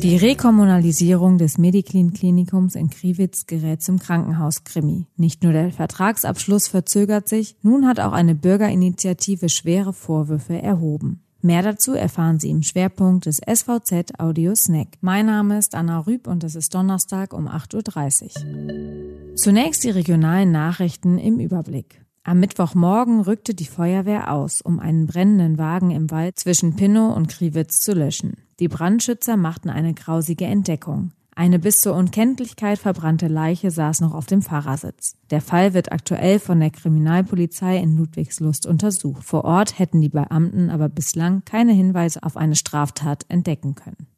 Die Rekommunalisierung des Mediclin-Klinikums in Kriwitz gerät zum Krankenhauskrimi. Nicht nur der Vertragsabschluss verzögert sich, nun hat auch eine Bürgerinitiative schwere Vorwürfe erhoben. Mehr dazu erfahren Sie im Schwerpunkt des SVZ Audio Snack. Mein Name ist Anna Rüb und es ist Donnerstag um 8.30 Uhr. Zunächst die regionalen Nachrichten im Überblick. Am Mittwochmorgen rückte die Feuerwehr aus, um einen brennenden Wagen im Wald zwischen Pinnow und Kriwitz zu löschen. Die Brandschützer machten eine grausige Entdeckung. Eine bis zur Unkenntlichkeit verbrannte Leiche saß noch auf dem Fahrersitz. Der Fall wird aktuell von der Kriminalpolizei in Ludwigslust untersucht. Vor Ort hätten die Beamten aber bislang keine Hinweise auf eine Straftat entdecken können.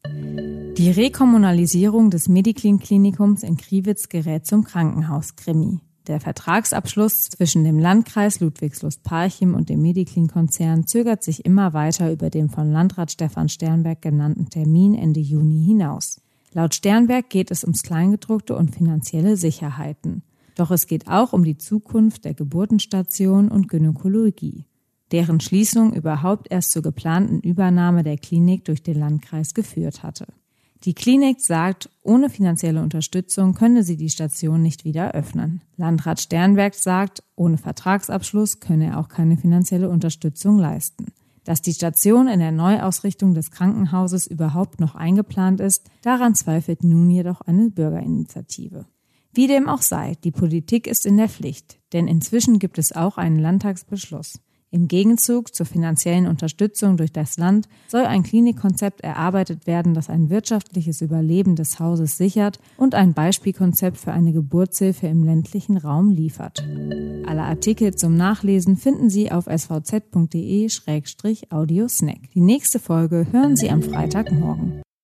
Die Rekommunalisierung des Mediclin-Klinikums in Kriwitz gerät zum Krankenhauskrimi. Der Vertragsabschluss zwischen dem Landkreis Ludwigslust-Parchim und dem Mediclin-Konzern zögert sich immer weiter über den von Landrat Stefan Sternberg genannten Termin Ende Juni hinaus. Laut Sternberg geht es ums Kleingedruckte und finanzielle Sicherheiten. Doch es geht auch um die Zukunft der Geburtenstation und Gynäkologie, deren Schließung überhaupt erst zur geplanten Übernahme der Klinik durch den Landkreis geführt hatte. Die Klinik sagt, ohne finanzielle Unterstützung könne sie die Station nicht wieder öffnen. Landrat Sternberg sagt, ohne Vertragsabschluss könne er auch keine finanzielle Unterstützung leisten. Dass die Station in der Neuausrichtung des Krankenhauses überhaupt noch eingeplant ist, daran zweifelt nun jedoch eine Bürgerinitiative. Wie dem auch sei, die Politik ist in der Pflicht, denn inzwischen gibt es auch einen Landtagsbeschluss. Im Gegenzug zur finanziellen Unterstützung durch das Land soll ein Klinikkonzept erarbeitet werden, das ein wirtschaftliches Überleben des Hauses sichert und ein Beispielkonzept für eine Geburtshilfe im ländlichen Raum liefert. Alle Artikel zum Nachlesen finden Sie auf svz.de-audiosnack. Die nächste Folge hören Sie am Freitagmorgen.